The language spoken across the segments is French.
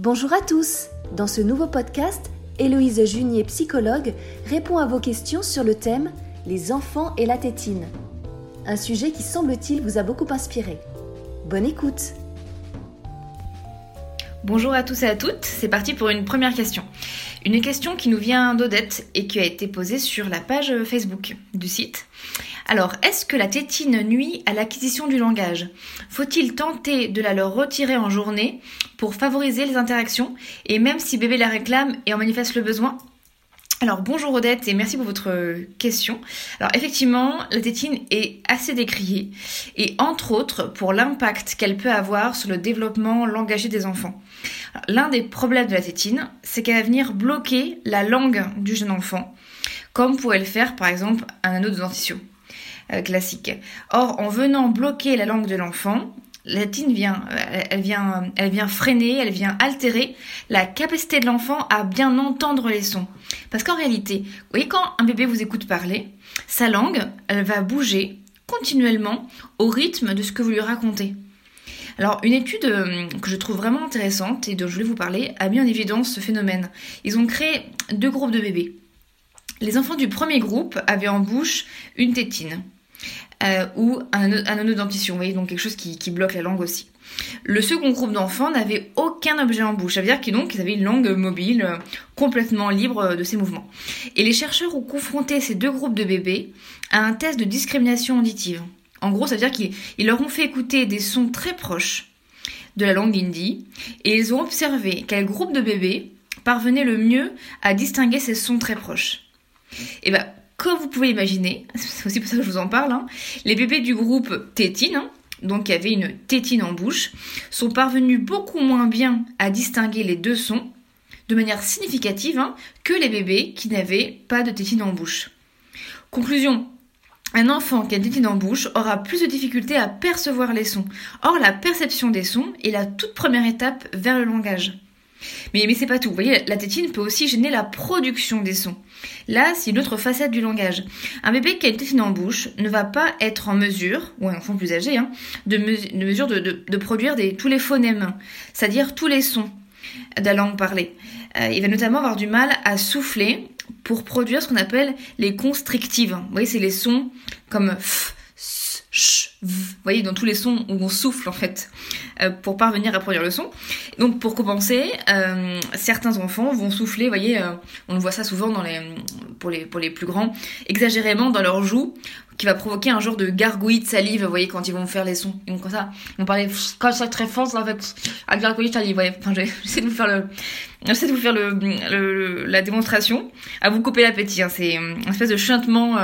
Bonjour à tous Dans ce nouveau podcast, Héloïse Junier, psychologue, répond à vos questions sur le thème Les enfants et la tétine. Un sujet qui semble-t-il vous a beaucoup inspiré. Bonne écoute Bonjour à tous et à toutes, c'est parti pour une première question. Une question qui nous vient d'Odette et qui a été posée sur la page Facebook du site. Alors, est-ce que la tétine nuit à l'acquisition du langage? Faut-il tenter de la leur retirer en journée pour favoriser les interactions? Et même si bébé la réclame et en manifeste le besoin? Alors bonjour Odette et merci pour votre question. Alors effectivement, la tétine est assez décriée et entre autres pour l'impact qu'elle peut avoir sur le développement langagier des enfants. L'un des problèmes de la tétine, c'est qu'elle va venir bloquer la langue du jeune enfant, comme pourrait le faire par exemple un anneau de dentition euh, classique. Or, en venant bloquer la langue de l'enfant, la vient, euh, elle vient, freiner, elle vient altérer la capacité de l'enfant à bien entendre les sons. Parce qu'en réalité, vous voyez, quand un bébé vous écoute parler, sa langue, elle va bouger continuellement au rythme de ce que vous lui racontez. Alors, une étude euh, que je trouve vraiment intéressante et dont je voulais vous parler a mis en évidence ce phénomène. Ils ont créé deux groupes de bébés. Les enfants du premier groupe avaient en bouche une tétine euh, ou un, anneau vous voyez, donc quelque chose qui, bloque la langue aussi. Le second groupe d'enfants n'avait aucun objet en bouche, ça veut dire qu'ils avaient une langue mobile euh, complètement libre euh, de ses mouvements. Et les chercheurs ont confronté ces deux groupes de bébés à un test de discrimination auditive. En gros, ça veut dire qu'ils leur ont fait écouter des sons très proches de la langue hindi et ils ont observé quel groupe de bébés parvenait le mieux à distinguer ces sons très proches. Et bien, comme vous pouvez imaginer, c'est aussi pour ça que je vous en parle, hein, les bébés du groupe tétine, hein, donc qui avaient une tétine en bouche, sont parvenus beaucoup moins bien à distinguer les deux sons de manière significative hein, que les bébés qui n'avaient pas de tétine en bouche. Conclusion, un enfant qui a une tétine en bouche aura plus de difficultés à percevoir les sons. Or, la perception des sons est la toute première étape vers le langage. Mais, mais c'est pas tout. Vous voyez, la tétine peut aussi gêner la production des sons. Là, c'est une autre facette du langage. Un bébé qui a une tétine en bouche ne va pas être en mesure, ou un enfant plus âgé, hein, de, mesure de, produire tous les phonèmes, c'est-à-dire tous les sons de la langue parlée. Euh, il va notamment avoir du mal à souffler pour produire ce qu'on appelle les constrictives. Vous voyez, c'est les sons comme f, s, ch, v. Vous voyez, dans tous les sons où on souffle en fait. Euh, pour parvenir à produire le son. Donc pour compenser, euh, certains enfants vont souffler, vous voyez, euh, on voit ça souvent dans les, pour, les, pour les plus grands, exagérément dans leurs joues, qui va provoquer un genre de gargouillis de salive, vous voyez, quand ils vont faire les sons. Donc comme ça, on parlait comme ça très fort, là, avec un gargouillis de salive, ouais. Enfin, j'essaie de vous faire le, j'essaie de vous faire le, la démonstration. À vous couper l'appétit, hein. c'est une espèce de chantement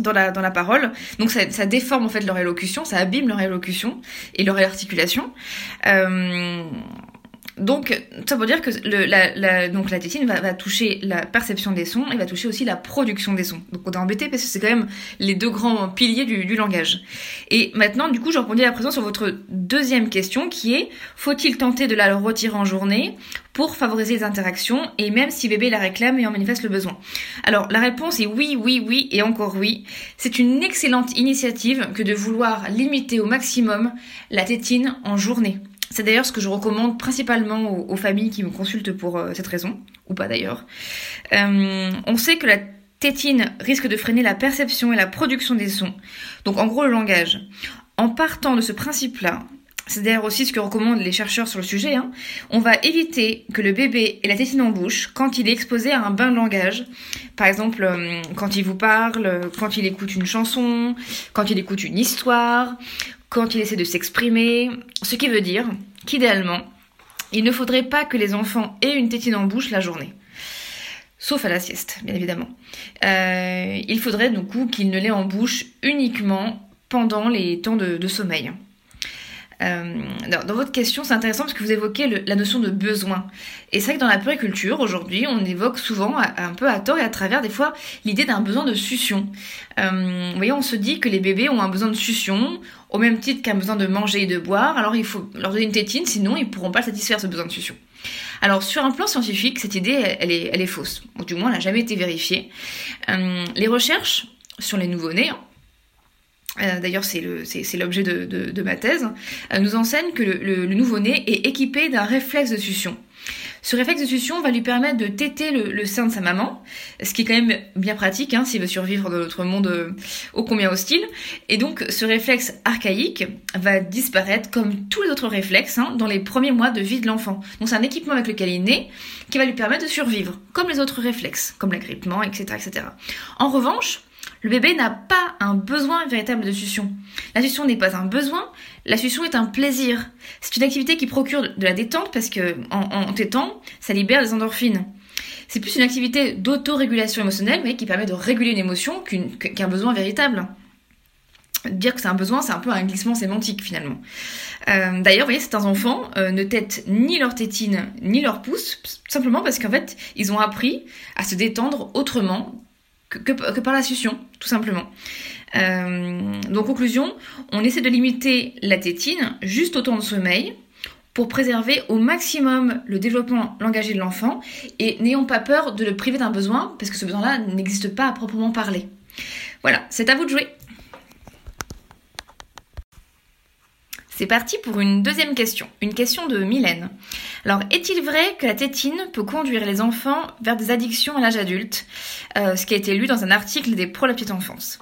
dans la, parole. Donc ça, ça, déforme en fait leur élocution, ça abîme leur élocution et leur articulation. Euh, donc, ça veut dire que le, la, la, donc la tétine va, toucher la perception des sons et va toucher aussi la production des sons. Donc on est embêté parce que c'est quand même les deux grands piliers du, du, langage. Et maintenant, du coup, je répondais à présent sur votre deuxième question qui est faut-il tenter de la retirer en journée pour favoriser les interactions et même si bébé la réclame et en manifeste le besoin? Alors la réponse est oui, oui, oui et encore oui. C'est une excellente initiative que de vouloir limiter au maximum la tétine en journée. C'est d'ailleurs ce que je recommande principalement aux, familles qui me consultent pour euh, cette raison, ou pas d'ailleurs. Euh, on sait que la tétine risque de freiner la perception et la production des sons, donc en gros le langage. En partant de ce principe-là, c'est d'ailleurs aussi ce que recommandent les chercheurs sur le sujet, hein, on va éviter que le bébé ait la tétine en bouche quand il est exposé à un bain de langage. Par exemple, euh, quand il vous parle, quand il écoute une chanson, quand il écoute une histoire, quand il essaie de s'exprimer, ce qui veut dire qu'idéalement, il ne faudrait pas que les enfants aient une tétine en bouche la journée. Sauf à la sieste, bien évidemment. Euh, il faudrait du coup qu'ils ne l'aient en bouche uniquement pendant les temps de sommeil. Euh, dans votre question, c'est intéressant parce que vous évoquez la notion de besoin. Et c'est vrai que dans la puriculture, aujourd'hui, on évoque souvent, un peu à tort et à travers, des fois, l'idée d'un besoin de succion. Euh, vous voyez, on se dit que les bébés ont un besoin de succion, au même titre qu'un besoin de manger et de boire, alors il faut leur donner une tétine, sinon ils pourront pas satisfaire ce besoin de succion. Alors sur un plan scientifique, cette idée, elle est, elle est fausse. Ou du moins, elle n'a jamais été vérifiée. Euh, les recherches sur les nouveau-nés, d'ailleurs c'est l'objet de, ma thèse, nous enseigne que le nouveau-né est équipé d'un réflexe de succion. Ce réflexe de succion va lui permettre de téter le, sein de sa maman, ce qui est quand même bien pratique hein, s'il veut survivre dans notre monde euh, ô combien hostile. Et donc ce réflexe archaïque va disparaître comme tous les autres réflexes hein, dans les premiers mois de vie de l'enfant. Donc c'est un équipement avec lequel il est né qui va lui permettre de survivre, comme les autres réflexes, comme l'agrippement, etc., etc. En revanche, le bébé n'a pas un besoin véritable de succion. La succion n'est pas un besoin, la succion est un plaisir. C'est une activité qui procure de la détente parce que en, tétant, ça libère des endorphines. C'est plus une activité d'autorégulation émotionnelle, mais qui permet de réguler une émotion qu'un besoin véritable. Dire que c'est un besoin, c'est un peu un glissement sémantique finalement. Euh, d'ailleurs, vous voyez, certains enfants euh, ne têtent ni leur tétine ni leur pouce, simplement parce qu'en fait, ils ont appris à se détendre autrement que, par la succion, tout simplement. Euh, donc conclusion, on essaie de limiter la tétine juste au temps de sommeil pour préserver au maximum le développement langagier de l'enfant et n'ayons pas peur de le priver d'un besoin parce que ce besoin-là n'existe pas à proprement parler. Voilà, c'est à vous de jouer. C'est parti pour une deuxième question, une question de Mylène. Alors, est-il vrai que la tétine peut conduire les enfants vers des addictions à l'âge adulte euh, Ce qui a été lu dans un article des Pro la petite enfance?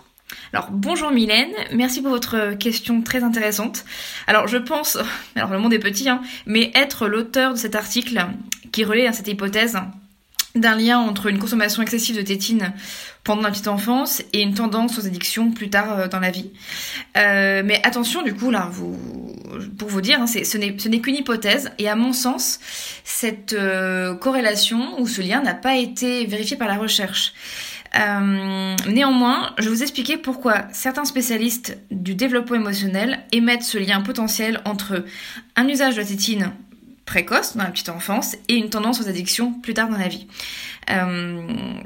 Alors bonjour Mylène, merci pour votre question très intéressante. Alors je pense, alors le monde est petit, hein, mais être l'auteur de cet article qui relaie cette hypothèse d'un lien entre une consommation excessive de tétine pendant la petite enfance et une tendance aux addictions plus tard euh, dans la vie. Euh, mais attention, du coup, là, vous, pour vous dire, hein, ce n'est qu'une hypothèse et à mon sens, cette euh, corrélation ou ce lien n'a pas été vérifié par la recherche. néanmoins, je vais vous expliquer pourquoi certains spécialistes du développement émotionnel émettent ce lien potentiel entre un usage de la tétine précoce dans la petite enfance et une tendance aux addictions plus tard dans la vie. Euh,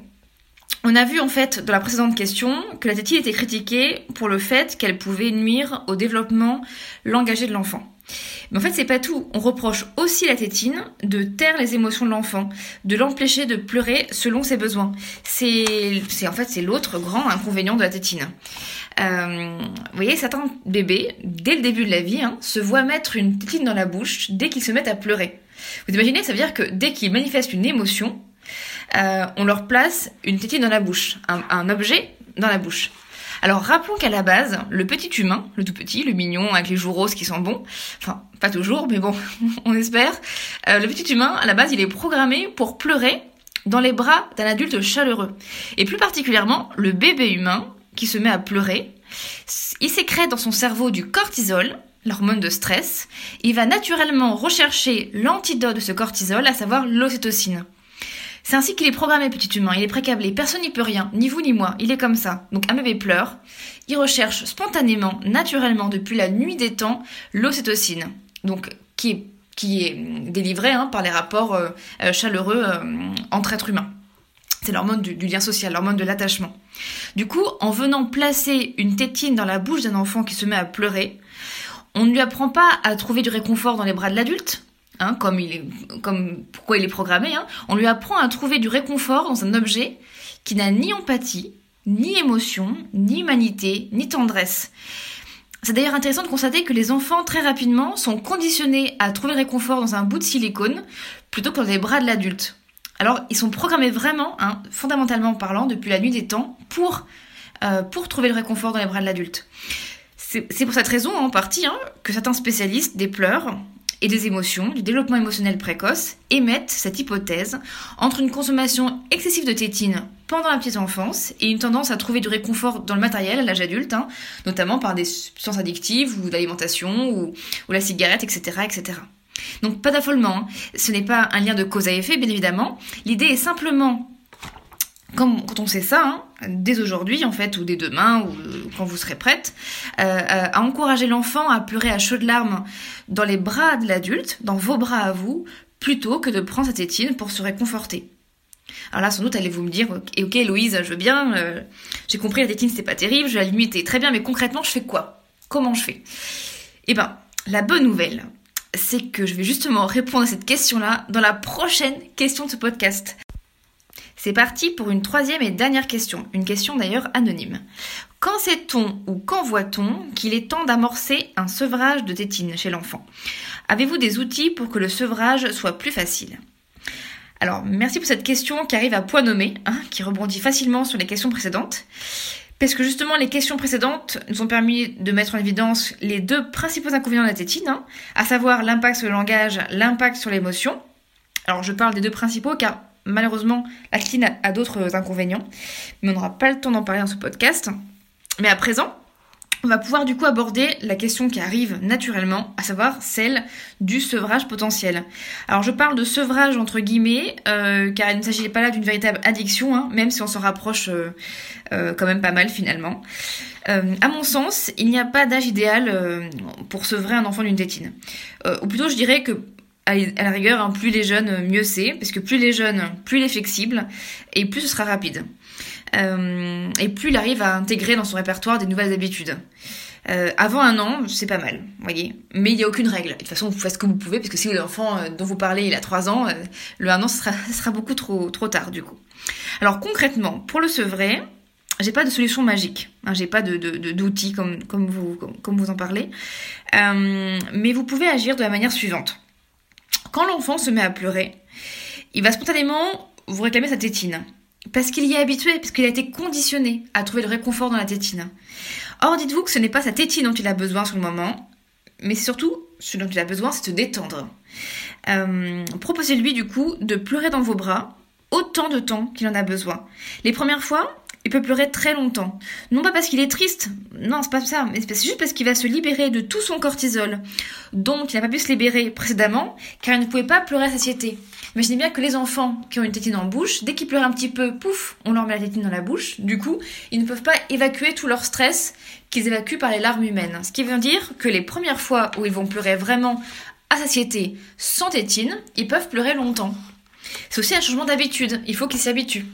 on a vu en fait dans la précédente question que la tétine était critiquée pour le fait qu'elle pouvait nuire au développement langagier de l'enfant. Mais en fait, c'est pas tout. On reproche aussi la tétine de taire les émotions de l'enfant, de l'empêcher de pleurer selon ses besoins. C'est, c'est en fait, c'est l'autre grand inconvénient de la tétine. Euh, vous voyez, certains bébés, dès le début de la vie, hein, se voient mettre une tétine dans la bouche dès qu'ils se mettent à pleurer. Vous imaginez, ça veut dire que dès qu'ils manifestent une émotion, euh, on leur place une tétine dans la bouche, un, objet dans la bouche. Alors rappelons qu'à la base, le petit humain, le tout petit, le mignon avec les joues roses qui sont bons, enfin pas toujours, mais bon, on espère, euh, le petit humain, à la base, il est programmé pour pleurer dans les bras d'un adulte chaleureux. Et plus particulièrement, le bébé humain qui se met à pleurer, il sécrète dans son cerveau du cortisol, l'hormone de stress, il va naturellement rechercher l'antidote de ce cortisol, à savoir l'ocytocine. C'est ainsi qu'il est programmé, petit humain. Il est précablé. Personne n'y peut rien. Ni vous ni moi. Il est comme ça. Donc un bébé pleure. Il recherche spontanément, naturellement, depuis la nuit des temps, l'ocytocine. Donc qui est, qui est délivré hein, par les rapports euh, euh, chaleureux euh, entre êtres humains. C'est l'hormone du, lien social, l'hormone de l'attachement. Du coup, en venant placer une tétine dans la bouche d'un enfant qui se met à pleurer, on ne lui apprend pas à trouver du réconfort dans les bras de l'adulte, Hein, comme il est, pourquoi il est programmé, hein, on lui apprend à trouver du réconfort dans un objet qui n'a ni empathie, ni émotion, ni humanité, ni tendresse. C'est d'ailleurs intéressant de constater que les enfants très rapidement sont conditionnés à trouver réconfort dans un bout de silicone plutôt que dans les bras de l'adulte. Alors ils sont programmés vraiment, hein, fondamentalement parlant, depuis la nuit des temps, pour, euh, pour trouver le réconfort dans les bras de l'adulte. C'est pour cette raison, en partie, que certains spécialistes déplorent et des émotions, du développement émotionnel précoce, émettent cette hypothèse entre une consommation excessive de tétine pendant la petite enfance et une tendance à trouver du réconfort dans le matériel à l'âge adulte, hein, notamment par des substances addictives ou d'alimentation ou, la cigarette, etc. Donc pas d'affolement, hein. ce n'est pas un lien de cause à effet, bien évidemment. L'idée est simplement comme, quand on sait ça, hein, dès aujourd'hui en fait, ou dès demain, ou euh, quand vous serez prête, euh, euh, à encourager l'enfant à pleurer à chaudes larmes dans les bras de l'adulte, dans vos bras à vous, plutôt que de prendre sa tétine pour se réconforter. Alors là, sans doute, allez-vous me dire, ok, Louise, je veux bien, j'ai compris, la tétine c'était pas terrible, je la limiter, très bien, mais concrètement, je fais quoi? Comment je fais? Eh ben, la bonne nouvelle, c'est que je vais justement répondre à cette question-là dans la prochaine question de ce podcast. C'est parti pour une troisième et dernière question, une question d'ailleurs anonyme. Quand sait-on ou quand voit-on qu'il est temps d'amorcer un sevrage de tétine chez l'enfant? Avez-vous des outils pour que le sevrage soit plus facile? Alors, merci pour cette question qui arrive à point nommé, hein, qui rebondit facilement sur les questions précédentes. Parce que justement, les questions précédentes nous ont permis de mettre en évidence les deux principaux inconvénients de la tétine, hein, à savoir l'impact sur le langage, l'impact sur l'émotion. Alors, je parle des deux principaux car malheureusement, la tétine a, d'autres inconvénients, mais on n'aura pas le temps d'en parler dans ce podcast. Mais à présent, on va pouvoir du coup aborder la question qui arrive naturellement, à savoir celle du sevrage potentiel. Alors je parle de sevrage entre guillemets, euh, car il ne s'agit pas là d'une véritable addiction, hein, même si on s'en rapproche euh, euh, quand même pas mal finalement. à mon sens, il n'y a pas d'âge idéal pour sevrer un enfant d'une tétine. ou plutôt je dirais que à la rigueur, hein, plus les jeunes, mieux c'est, parce que plus les jeunes, plus il est flexible, et plus ce sera rapide. Euh, et plus il arrive à intégrer dans son répertoire des nouvelles habitudes. Euh, avant un an, c'est pas mal, voyez. Mais il n'y a aucune règle. De toute façon, vous faites ce que vous pouvez, parce que si l'enfant euh, dont vous parlez, il a 3 ans, euh, le 1 an, sera, beaucoup trop, trop tard, du coup. Alors, concrètement, pour le sevrer, j'ai pas de solution magique. Hein, j'ai pas de, d'outils comme, vous en parlez. mais vous pouvez agir de la manière suivante. Quand l'enfant se met à pleurer, il va spontanément vous réclamer sa tétine. Parce qu'il y est habitué, parce qu'il a été conditionné à trouver le réconfort dans la tétine. Or, dites-vous que ce n'est pas sa tétine dont il a besoin sur le moment, mais surtout, ce dont il a besoin, c'est de détendre. Euh, proposez-lui du coup de pleurer dans vos bras autant de temps qu'il en a besoin. Les premières fois, il peut pleurer très longtemps. Non pas parce qu'il est triste, non, c'est pas ça, mais c'est juste parce qu'il va se libérer de tout son cortisol, dont il n'a pas pu se libérer précédemment, car il ne pouvait pas pleurer à satiété. Imaginez bien que les enfants qui ont une tétine en bouche, dès qu'ils pleurent un petit peu, pouf, on leur met la tétine dans la bouche. Du coup, ils ne peuvent pas évacuer tout leur stress qu'ils évacuent par les larmes humaines. Ce qui veut dire que les premières fois où ils vont pleurer vraiment à satiété sans tétine, ils peuvent pleurer longtemps. C'est aussi un changement d'habitude, il faut qu'ils s'habituent.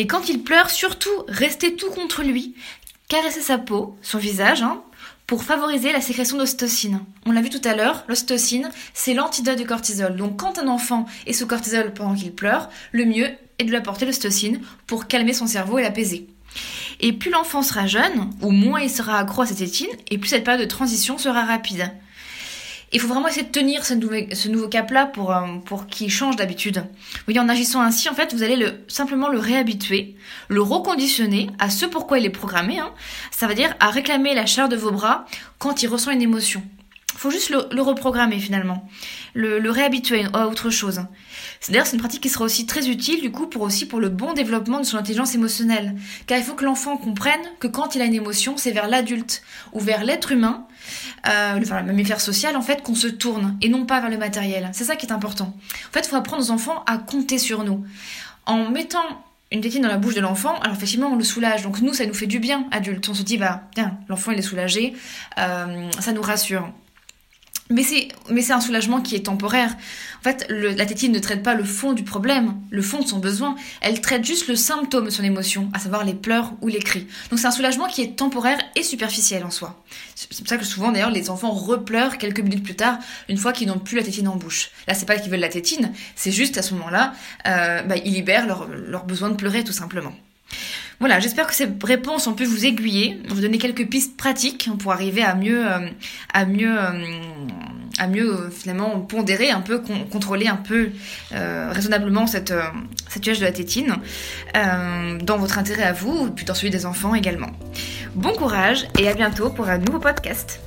Et quand il pleure, surtout, restez tout contre lui, caressez sa peau, son visage, hein, pour favoriser la sécrétion d'ostocine. On l'a vu tout à l'heure, l'ostocine, c'est l'antidote du cortisol. Donc quand un enfant est sous cortisol pendant qu'il pleure, le mieux est de lui apporter l'ostocine pour calmer son cerveau et l'apaiser. Et plus l'enfant sera jeune, ou moins il sera accro à cette tétine, et plus cette période de transition sera rapide. Il faut vraiment essayer de tenir ce, nouveau cap-là pour, euh, pour qu'il change d'habitude. Voyez, en agissant ainsi, en fait, vous allez le, simplement le réhabituer, le reconditionner à ce pourquoi il est programmé. Hein. Ça veut dire à réclamer la chair de vos bras quand il ressent une émotion. Faut juste le, reprogrammer finalement, le, réhabituer à autre chose. D'ailleurs, c'est une pratique qui sera aussi très utile du coup pour aussi pour le bon développement de son intelligence émotionnelle. Car il faut que l'enfant comprenne que quand il a une émotion, c'est vers l'adulte ou vers l'être humain euh, le mammifère social, en fait, qu'on se tourne et non pas vers le matériel. C'est ça qui est important. En fait, il faut apprendre aux enfants à compter sur nous. En mettant une tétine dans la bouche de l'enfant, alors effectivement, on le soulage. Donc nous, ça nous fait du bien, adultes. On se dit, bah, tiens, l'enfant, il est soulagé, euh, ça nous rassure. Mais c'est, mais c'est un soulagement qui est temporaire. En fait, la tétine ne traite pas le fond du problème, le fond de son besoin. Elle traite juste le symptôme de son émotion, à savoir les pleurs ou les cris. Donc c'est un soulagement qui est temporaire et superficiel en soi. C'est pour ça que souvent, d'ailleurs, les enfants repleurent quelques minutes plus tard, une fois qu'ils n'ont plus la tétine en bouche. Là, c'est pas qu'ils veulent la tétine, c'est juste à ce moment-là, euh, bah, ils libèrent leur, leur besoin de pleurer, tout simplement. Voilà, j'espère que ces réponses ont pu vous aiguiller, vous donner quelques pistes pratiques pour arriver à mieux, euh, à mieux, euh, à mieux euh, finalement pondérer un peu, contrôler un peu raisonnablement cette, cette de la tétine dans votre intérêt à vous, puis dans celui des enfants également. Bon courage et à bientôt pour un nouveau podcast.